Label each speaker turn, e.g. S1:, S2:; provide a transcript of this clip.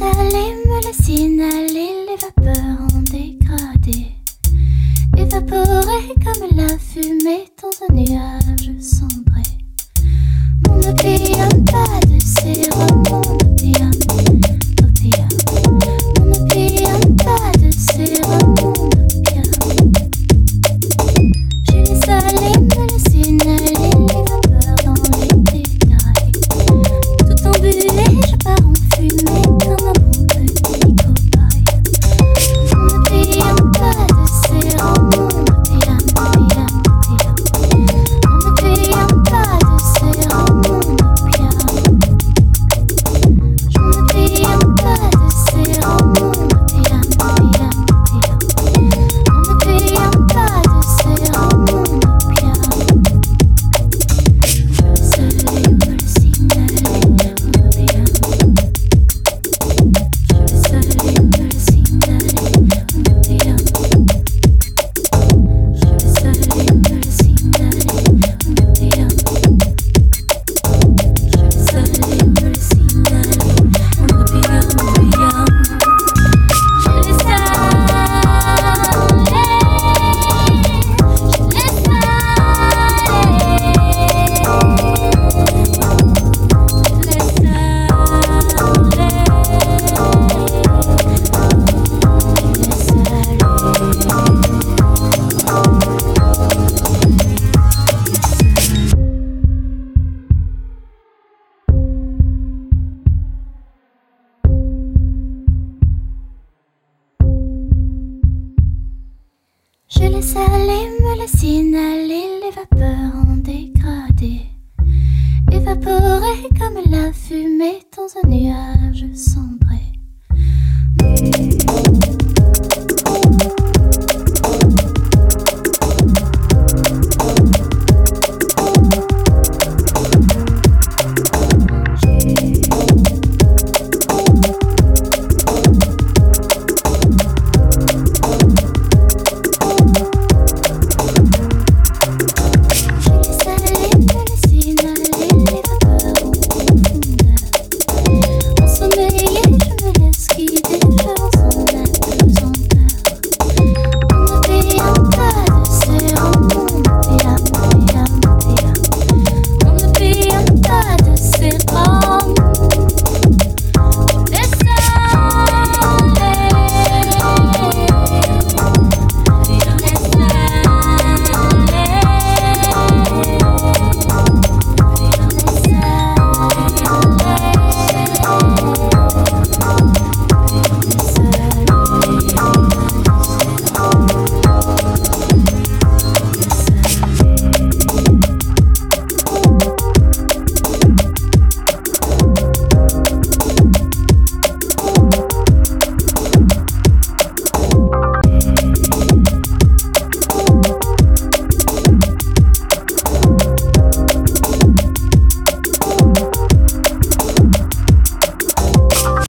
S1: Lille sine, lille signaler les vapeurs en dégradé, évaporées comme la fumée dans un nuage.